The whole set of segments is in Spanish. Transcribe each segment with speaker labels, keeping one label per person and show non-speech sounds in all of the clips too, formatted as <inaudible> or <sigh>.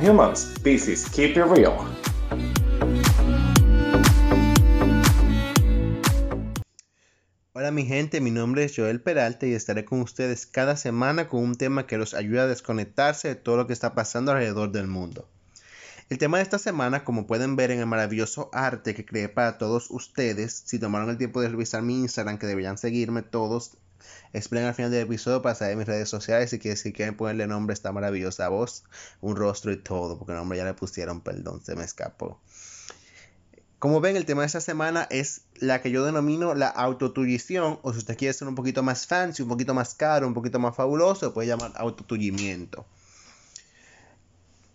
Speaker 1: humans. Keep it real.
Speaker 2: Hola mi gente, mi nombre es Joel Peralta y estaré con ustedes cada semana con un tema que los ayuda a desconectarse de todo lo que está pasando alrededor del mundo. El tema de esta semana, como pueden ver en el maravilloso arte que creé para todos ustedes, si tomaron el tiempo de revisar mi Instagram, que deberían seguirme todos, esperen al final del episodio para saber mis redes sociales y que si quieren ponerle nombre a esta maravillosa voz, un rostro y todo, porque el nombre ya le pusieron, perdón, se me escapó. Como ven, el tema de esta semana es la que yo denomino la autotullición, o si usted quiere ser un poquito más fancy, un poquito más caro, un poquito más fabuloso, puede llamar autotullimiento.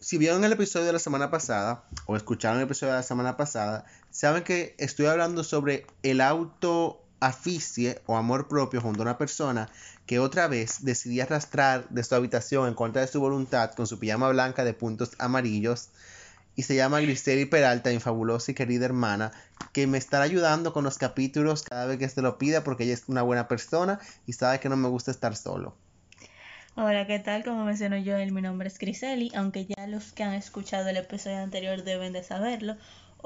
Speaker 2: Si vieron el episodio de la semana pasada, o escucharon el episodio de la semana pasada, saben que estoy hablando sobre el autoaficie o amor propio junto a una persona que otra vez decidí arrastrar de su habitación en contra de su voluntad con su pijama blanca de puntos amarillos y se llama Griseli Peralta, mi fabulosa y querida hermana, que me estará ayudando con los capítulos cada vez que se lo pida porque ella es una buena persona y sabe que no me gusta estar solo.
Speaker 3: Hola, ¿qué tal? Como mencionó yo, mi nombre es Griseli, aunque ya los que han escuchado el episodio anterior deben de saberlo,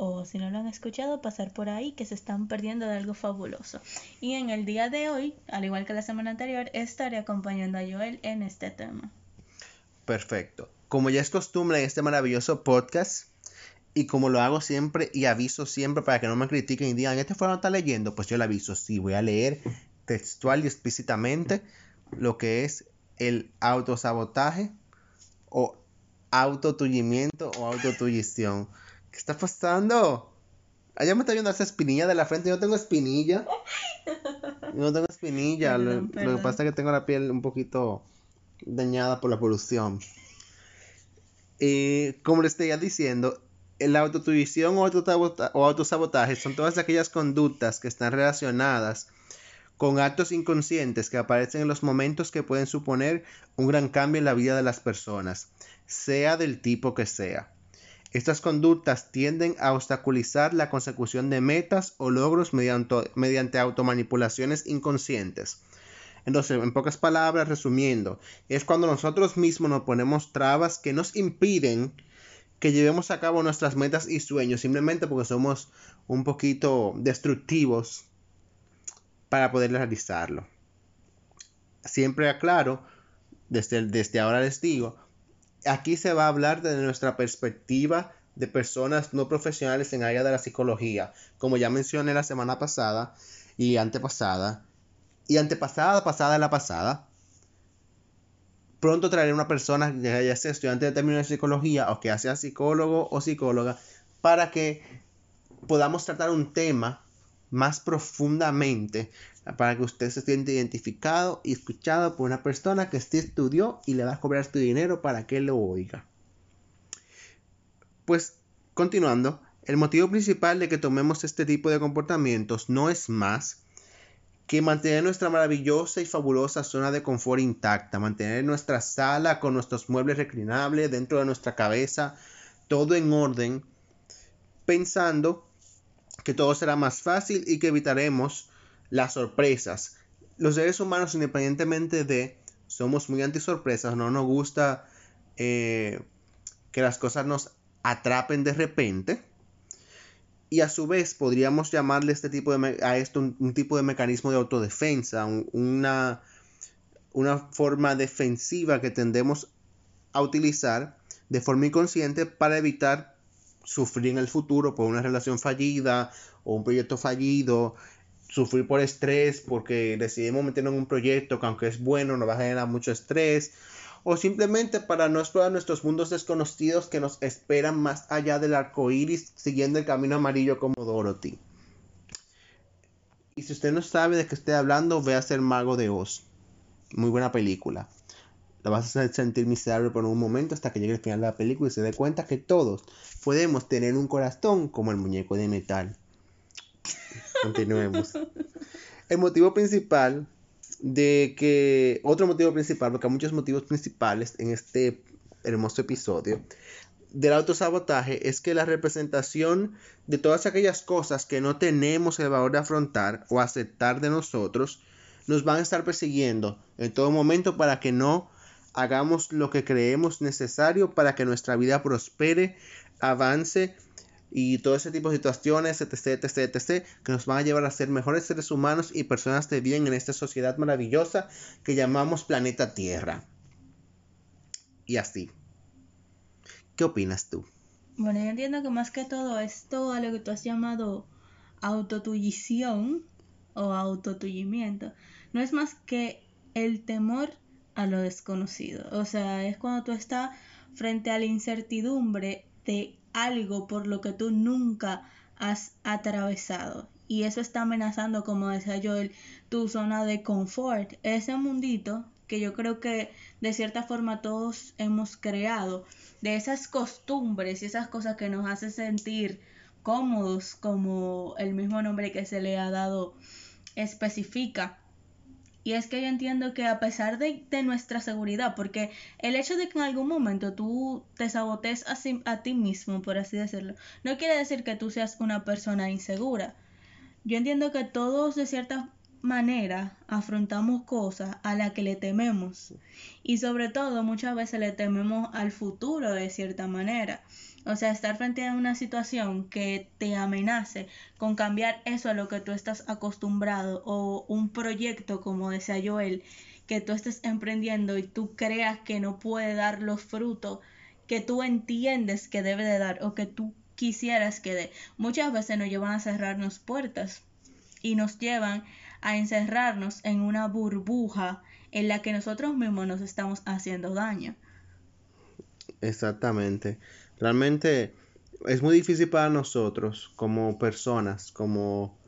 Speaker 3: o si no lo han escuchado, pasar por ahí que se están perdiendo de algo fabuloso. Y en el día de hoy, al igual que la semana anterior, estaré acompañando a Joel en este tema.
Speaker 2: Perfecto como ya es costumbre en este maravilloso podcast, y como lo hago siempre y aviso siempre para que no me critiquen y digan, este fue no está leyendo, pues yo le aviso, sí, voy a leer textual y explícitamente lo que es el autosabotaje o autotullimiento o autotullición. ¿Qué está pasando? Allá me está viendo esa espinilla de la frente. Yo no tengo espinilla. <laughs> Yo no tengo espinilla. lo, lo, que pasa es que tengo la piel un poquito dañada por la polución. Eh, como les estoy diciendo, la autotuición o, o autosabotaje son todas aquellas conductas que están relacionadas con actos inconscientes que aparecen en los momentos que pueden suponer un gran cambio en la vida de las personas, sea del tipo que sea. Estas conductas tienden a obstaculizar la consecución de metas o logros mediante, mediante automanipulaciones inconscientes. Entonces, en pocas palabras, resumiendo, es cuando nosotros mismos nos ponemos trabas que nos impiden que llevemos a cabo nuestras metas y sueños, simplemente porque somos un poquito destructivos para poder realizarlo. Siempre aclaro, desde, desde ahora les digo, aquí se va a hablar desde nuestra perspectiva de personas no profesionales en área de la psicología. Como ya mencioné la semana pasada y antepasada, y antepasada, pasada la pasada. Pronto traeré una persona que haya sido estudiante de términos de psicología o que sea psicólogo o psicóloga para que podamos tratar un tema más profundamente para que usted se sienta identificado y escuchado por una persona que sí estudió y le va a cobrar su dinero para que lo oiga. Pues continuando, el motivo principal de que tomemos este tipo de comportamientos no es más que mantener nuestra maravillosa y fabulosa zona de confort intacta, mantener nuestra sala con nuestros muebles reclinables dentro de nuestra cabeza, todo en orden, pensando que todo será más fácil y que evitaremos las sorpresas. Los seres humanos, independientemente de, somos muy anti-sorpresas, no nos gusta eh, que las cosas nos atrapen de repente y a su vez podríamos llamarle este tipo de a esto un, tipo de mecanismo de autodefensa, una, una forma defensiva que tendemos a utilizar de forma inconsciente para evitar sufrir en el futuro por una relación fallida o un proyecto fallido, sufrir por estrés porque decidimos meternos en un proyecto que aunque es bueno nos va a generar mucho estrés o simplemente para no explorar nuestros mundos desconocidos que nos esperan más allá del arco iris siguiendo el camino amarillo como Dorothy. Y si usted no sabe de qué estoy hablando, ve a ser Mago de Oz. Muy buena película. La vas a sentir miserable por un momento hasta que llegue el final de la película y se dé cuenta que todos podemos tener un corazón como el muñeco de metal. Continuemos. El motivo principal de que otro motivo principal, porque hay muchos motivos principales en este hermoso episodio del autosabotaje es que la representación de todas aquellas cosas que no tenemos el valor de afrontar o aceptar de nosotros nos van a estar persiguiendo en todo momento para que no hagamos lo que creemos necesario para que nuestra vida prospere, avance y todo ese tipo de situaciones, etc, etc, etc, que nos van a llevar a ser mejores seres humanos y personas de bien en esta sociedad maravillosa que llamamos planeta Tierra. Y así. ¿Qué opinas tú?
Speaker 3: Bueno, yo entiendo que más que todo esto a lo que tú has llamado autotullición o autotullimiento, no es más que el temor a lo desconocido. O sea, es cuando tú estás frente a la incertidumbre de algo por lo que tú nunca has atravesado. Y eso está amenazando, como decía Joel, tu zona de confort. Ese mundito que yo creo que de cierta forma todos hemos creado, de esas costumbres y esas cosas que nos hacen sentir cómodos, como el mismo nombre que se le ha dado especifica. Y es que yo entiendo que a pesar de, nuestra seguridad, porque el hecho de que en algún momento tú te sabotees a, a, ti mismo, por así decirlo, no quiere decir que tú seas una persona insegura. Yo entiendo que todos de cierta manera afrontamos cosas a las que le tememos. Y sobre todo muchas veces le tememos al futuro de cierta manera. O sea, estar frente a una situación que te amenace con cambiar eso a lo que tú estás acostumbrado o un proyecto, como decía Joel, que tú estés emprendiendo y tú creas que no puede dar los frutos que tú entiendes que debe de dar o que tú quisieras que dé. Muchas veces nos llevan a cerrarnos puertas y nos llevan a encerrarnos en una burbuja en la que nosotros mismos nos estamos haciendo daño.
Speaker 2: Exactamente. Realmente es muy difícil para nosotros como personas, como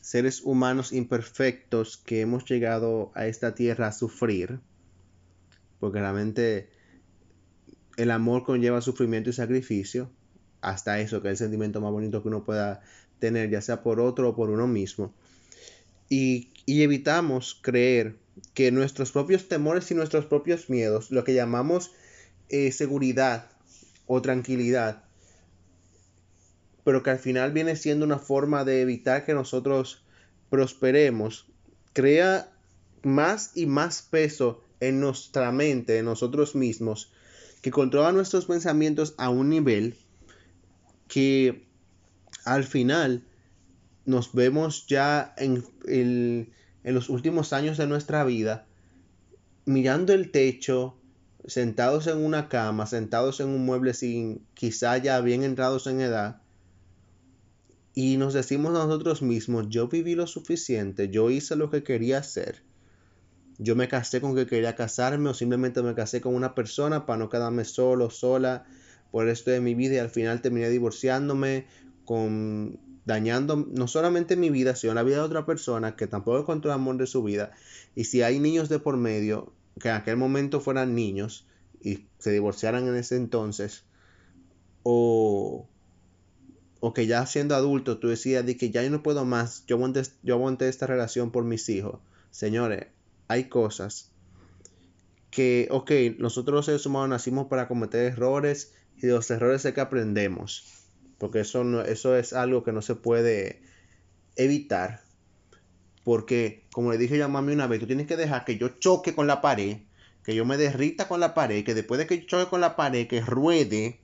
Speaker 2: seres humanos imperfectos que hemos llegado a esta tierra a sufrir, porque realmente el amor conlleva sufrimiento y sacrificio, hasta eso, que es el sentimiento más bonito que uno pueda tener, ya sea por otro o por uno mismo. Y, evitamos creer que nuestros propios temores y nuestros propios miedos, lo que llamamos eh, seguridad, o tranquilidad, pero que al final viene siendo una forma de evitar que nosotros prosperemos, crea más y más peso en nuestra mente, en nosotros mismos, que controla nuestros pensamientos a un nivel que al final nos vemos ya en, en los últimos años de nuestra vida mirando el techo, sentados en una cama, sentados en un mueble sin quizá ya bien entrados en edad, y nos decimos a nosotros mismos, yo viví lo suficiente, yo hice lo que quería hacer, yo me casé con que quería casarme o simplemente me casé con una persona para no quedarme solo, sola por el resto de mi vida y al final terminé divorciándome, con dañando no solamente mi vida, sino la vida de otra persona que tampoco encontró el amor de su vida. Y si hay niños de por medio, que en aquel momento fueran niños y se divorciaran en ese entonces, o, o que ya siendo adulto tú decías de que ya yo no puedo más, yo aguanté, yo esta relación por mis hijos. Señores, hay cosas que, ok, nosotros los seres humanos nacimos para cometer errores y de los errores es que aprendemos, porque eso, no, eso es algo que no se puede evitar. Porque, como le dije yo a mami una vez, tú tienes que dejar que yo choque con la pared, que yo me derrita con la pared, que después de que yo choque con la pared, que ruede,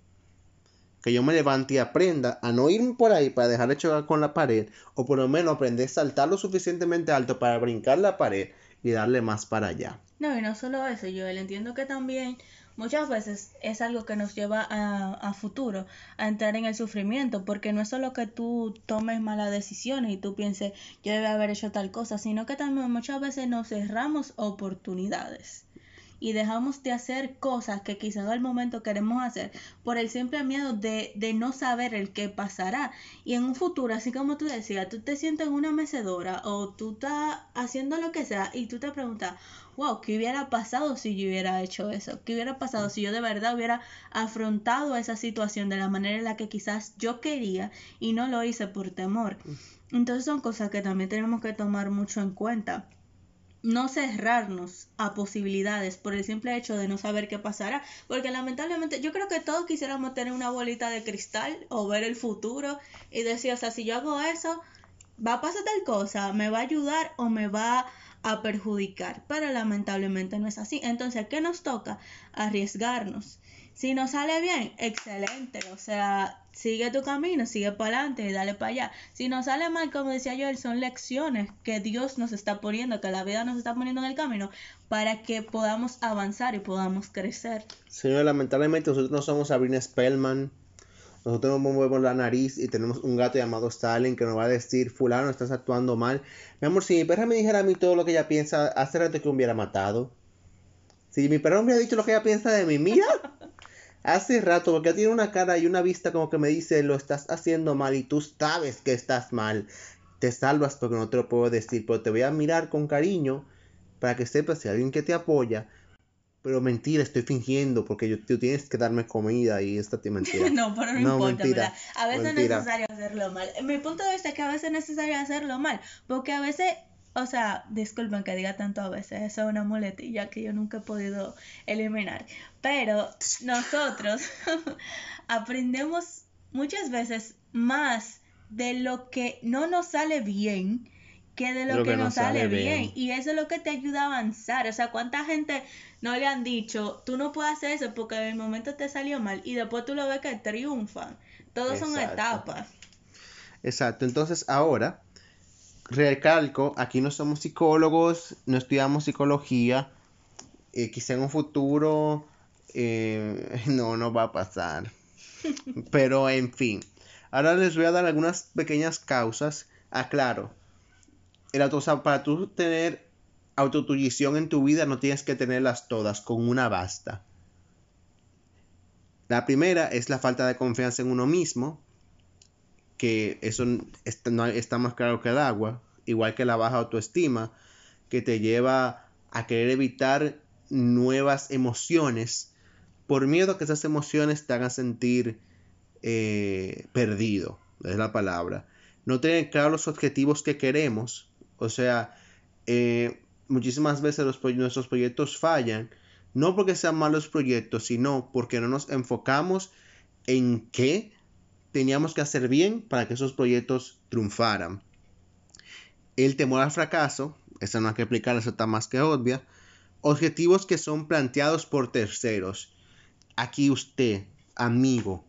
Speaker 2: que yo me levante y aprenda a no irme por ahí para dejar de chocar con la pared, o por lo menos aprender a saltar lo suficientemente alto para brincar la pared y darle más para allá.
Speaker 3: No, y no solo eso, yo entiendo que también muchas veces es algo que nos lleva a, a, futuro a entrar en el sufrimiento, porque no es solo que tú tomes malas decisiones y tú pienses yo debe haber hecho tal cosa, sino que también muchas veces nos cerramos oportunidades y dejamos de hacer cosas que quizás al momento queremos hacer por el simple miedo de, de no saber el qué pasará. Y en un futuro, así como tú decías, tú te sientes en una mecedora o tú estás haciendo lo que sea y tú te preguntas, wow, ¿qué hubiera pasado si yo hubiera hecho eso? ¿Qué hubiera pasado si yo de verdad hubiera afrontado esa situación de la manera en la que quizás yo quería y no lo hice por temor? Entonces son cosas que también tenemos que tomar mucho en cuenta no cerrarnos a posibilidades por el simple hecho de no saber qué pasará, porque lamentablemente yo creo que todos quisiéramos tener una bolita de cristal o ver el futuro y decir, o sea, si yo hago eso, va a pasar tal cosa, me va a ayudar o me va a perjudicar, pero lamentablemente no es así. Entonces, ¿qué nos toca? Arriesgarnos. Si nos sale bien, excelente. O sea, sigue tu camino, sigue para adelante y dale para allá. Si nos sale mal, como decía yo, son lecciones que Dios nos está poniendo, que la vida nos está poniendo en el camino para que podamos avanzar y podamos crecer.
Speaker 2: Señor, lamentablemente nosotros no somos Sabrina Spellman. Nosotros nos movemos la nariz y tenemos un gato llamado Stalin que nos va a decir, fulano, estás actuando mal. Mi amor, si mi perra me dijera a mí todo lo que ella piensa, hace rato que me hubiera matado. Si mi perra me hubiera dicho lo que ella piensa de mí, mira, <laughs> hace rato, porque tiene una cara y una vista como que me dice, lo estás haciendo mal y tú sabes que estás mal. Te salvas porque no te lo puedo decir, pero te voy a mirar con cariño para que sepas si hay alguien que te apoya pero mentira, estoy fingiendo porque yo, tú tienes que darme comida y esta te mentira. <laughs>
Speaker 3: no, pero no, importa, ¿verdad? A veces es necesario hacerlo mal. Mi punto de vista es que a veces es necesario hacerlo mal, porque a veces, o sea, disculpen que diga tanto a veces, eso es una muletilla que yo nunca he podido eliminar, pero nosotros <laughs> aprendemos muchas veces más de lo que no nos sale bien que de lo, que, nos sale, bien. Y eso es lo que te ayuda a avanzar. O sea, ¿cuánta gente no le han dicho, tú no puedes hacer eso porque en el momento te salió mal y después tú lo ves que triunfan? Todos son etapas.
Speaker 2: Exacto. Entonces, ahora, recalco, aquí no somos psicólogos, no estudiamos psicología. Eh, quizá en un futuro eh, <laughs> no, no va a pasar. <laughs> Pero, en fin. Ahora les voy a dar algunas pequeñas causas. Aclaro, el auto, para tú tener autotuición en tu vida no tienes que tenerlas todas, con una basta. La primera es la falta de confianza en uno mismo, que eso está, no, está más claro que el agua, igual que la baja autoestima, que te lleva a querer evitar nuevas emociones por miedo a que esas emociones te hagan sentir eh, perdido, es la palabra. No tener claro los objetivos que queremos, o sea, eh, muchísimas veces nuestros proyectos fallan, no porque sean malos proyectos, sino porque no nos enfocamos en qué teníamos que hacer bien para que esos proyectos triunfaran. El temor al fracaso, esa no hay que explicar, eso está más que obvia. Objetivos que son planteados por terceros. Aquí usted, amigo,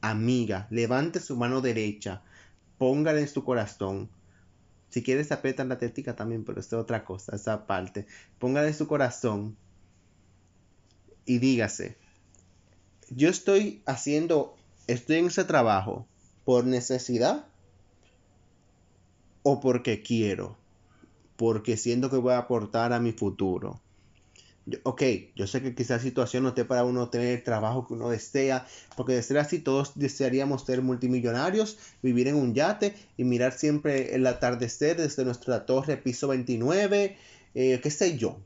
Speaker 2: amiga, levante su mano derecha, póngale en su corazón si quieres apretan la tética también, pero es otra cosa, esa parte. Póngale su corazón y dígase, yo estoy haciendo, estoy en ese trabajo por necesidad o porque quiero, porque siento que voy a aportar a mi futuro ok, yo sé que quizás la situación no esté para uno tener el trabajo que uno desea, porque de ser así todos desearíamos ser multimillonarios, vivir en un yate y mirar siempre el atardecer desde nuestra torre piso 29, eh, qué sé yo.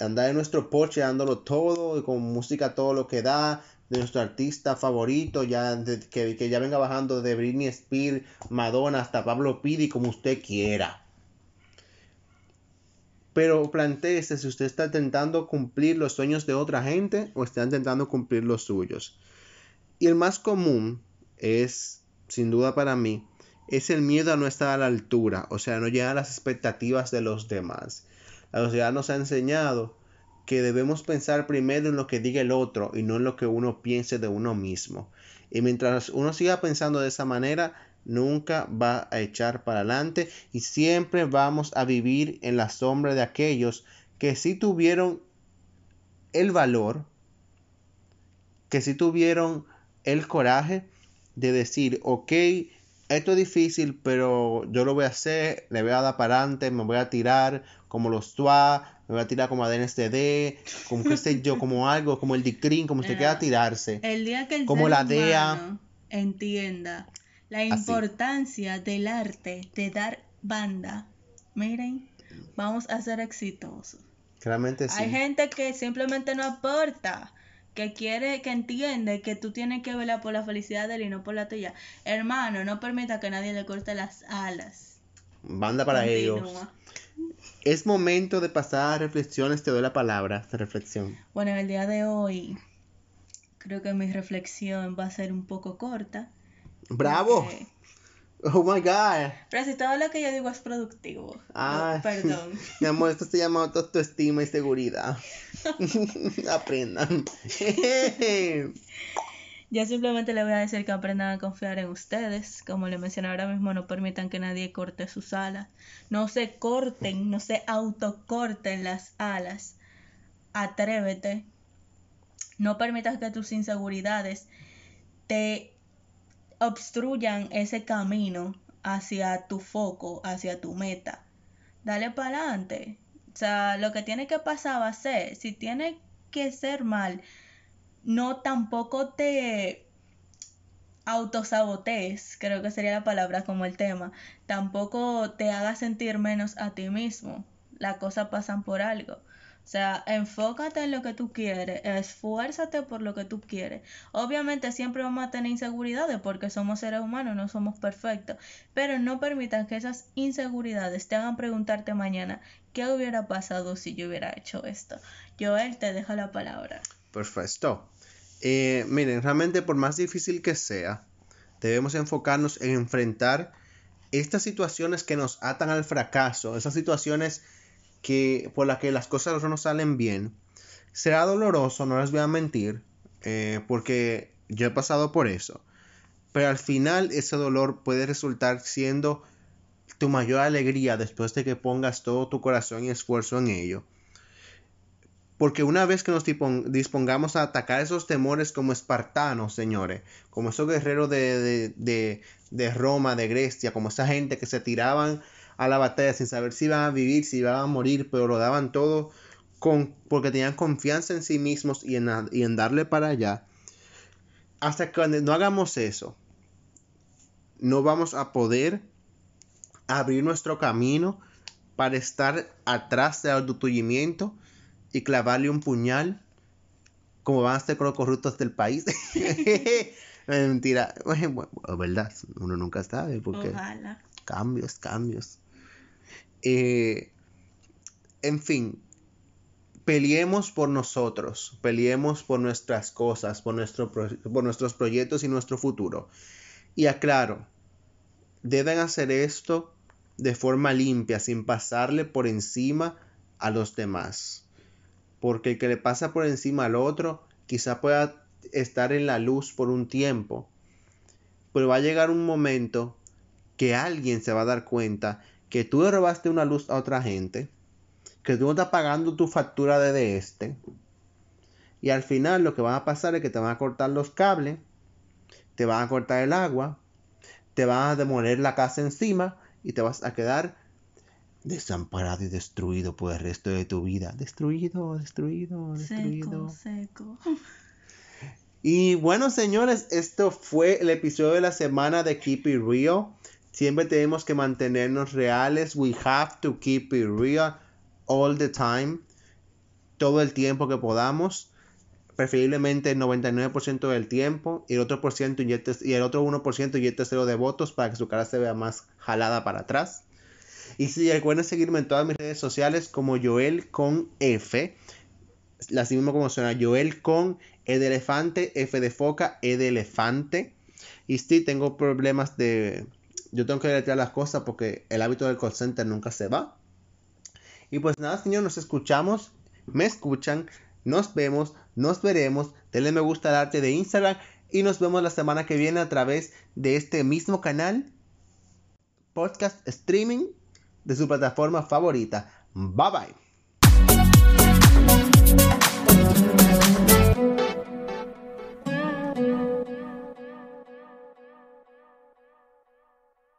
Speaker 2: Andar en nuestro Porsche dándolo todo, con música todo lo que da, de nuestro artista favorito, ya que, que ya venga bajando de Britney Spears, Madonna hasta Pablo Pidi, como usted quiera. Pero planteese si usted está intentando cumplir los sueños de otra gente o está intentando cumplir los suyos. Y el más común es, sin duda para mí, es el miedo a no estar a la altura, o sea, no llegar a las expectativas de los demás. La sociedad nos ha enseñado que debemos pensar primero en lo que diga el otro y no en lo que uno piense de uno mismo. Y mientras uno siga pensando de esa manera, nunca va a echar para adelante y siempre vamos a vivir en la sombra de aquellos que sí tuvieron el valor, que sí tuvieron el coraje de decir, ok, esto es difícil, pero yo lo voy a hacer, le voy a dar para adelante, me voy a tirar como los TUA, me voy a tirar como a DNSD, como que sé yo, como algo, como el DICRIN, como usted <laughs> quiera tirarse.
Speaker 3: El día que el como la DEA entienda la importancia del arte de dar banda. Miren, vamos a ser exitosos.
Speaker 2: Claramente sí.
Speaker 3: Hay gente que simplemente no aporta, que quiere, que entiende que tú tienes que velar por la felicidad de él y no por la tuya. Hermano, no permita que nadie le corte las alas.
Speaker 2: Banda para ellos. Es momento de pasar a reflexiones. Te doy la palabra de reflexión.
Speaker 3: Bueno, el día de hoy creo que mi reflexión va a ser un poco corta
Speaker 2: Bravo. Oh my god.
Speaker 3: Pero si todo lo que yo digo es productivo.
Speaker 2: Ah,
Speaker 3: perdón. <laughs>
Speaker 2: Mi amor, esto se llama autoestima y seguridad. <laughs> <laughs> Aprendan.
Speaker 3: Yo simplemente le voy a decir que aprendan a confiar en ustedes. Como le mencioné ahora mismo, no permitan que nadie corte sus alas. No se corten, no se autocorten las alas. Atrévete. No permitas que tus inseguridades te obstruyan ese camino hacia tu foco, hacia tu meta. Dale para adelante. O sea, lo que tiene que pasar va a ser. Si tiene que ser mal, no tampoco te autosabotees, creo que sería la palabra como el tema. Tampoco te hagas sentir menos a ti mismo. Las cosas pasan por algo. O sea, enfócate en lo que tú quieres, esfuérzate por lo que tú quieres. Obviamente siempre vamos a tener inseguridades porque somos seres humanos, no somos perfectos, pero no permitan que esas inseguridades te hagan preguntarte mañana, ¿qué hubiera pasado si yo hubiera hecho esto? Joel, te dejo la palabra.
Speaker 2: Perfecto. Eh, miren, realmente por más difícil que sea, debemos enfocarnos en enfrentar estas situaciones que nos atan al fracaso, esas situaciones que por las que las cosas no salen bien. Será doloroso, no les voy a mentir, eh, porque yo he pasado por eso. Pero al final ese dolor puede resultar siendo tu mayor alegría después de que pongas todo tu corazón y esfuerzo en ello. Porque una vez que nos dispongamos a atacar esos temores como espartanos, señores, como esos guerreros de, de, de, de Roma, de Grecia, como esa gente que se tiraban a la batalla sin saber si iban a vivir, si iban a morir, pero lo daban todo con, porque tenían confianza en sí mismos y en, y en darle para allá. Hasta que no hagamos eso, no vamos a poder abrir nuestro camino para estar atrás del autotuyimiento y clavarle un puñal como van a ser con los corruptos del país. <laughs> Mentira, bueno, verdad, uno nunca sabe porque
Speaker 3: Ojalá.
Speaker 2: cambios, cambios. Eh, en fin, peleemos por nosotros, peleemos por nuestras cosas, por, nuestro, por nuestros proyectos y nuestro futuro. Y aclaro, deben hacer esto de forma limpia, sin pasarle por encima a los demás. Porque el que le pasa por encima al otro, quizá pueda estar en la luz por un tiempo. Pero va a llegar un momento que alguien se va a dar cuenta que tú le robaste una luz a otra gente, que tú no estás pagando tu factura de este, y al final lo que va a pasar es que te van a cortar los cables, te van a cortar el agua, te van a demoler la casa encima y te vas a quedar desamparado y destruido por el resto de tu vida. Destruido, destruido, destruido.
Speaker 3: Seco, seco.
Speaker 2: Y bueno, señores, esto fue el episodio de la semana de Keep It Real. Siempre tenemos que mantenernos reales. We have to keep it real all the time. Todo el tiempo que podamos. Preferiblemente el 99% del tiempo. Y el otro, por ciento y el otro 1% inyecte cero de votos para que su cara se vea más jalada para atrás. Y si recuerden seguirme en todas mis redes sociales como Joel con F. Así mismo como suena Joel con E de elefante, F de foca, E de elefante. Y sí, tengo problemas de yo tengo que deletrear las cosas porque el hábito del call center nunca se va. Y pues nada, señor, nos escuchamos, me escuchan, nos vemos, nos veremos. Denle me gusta al arte de Instagram y nos vemos la semana que viene a través de este mismo canal, podcast streaming de su plataforma favorita. Bye bye.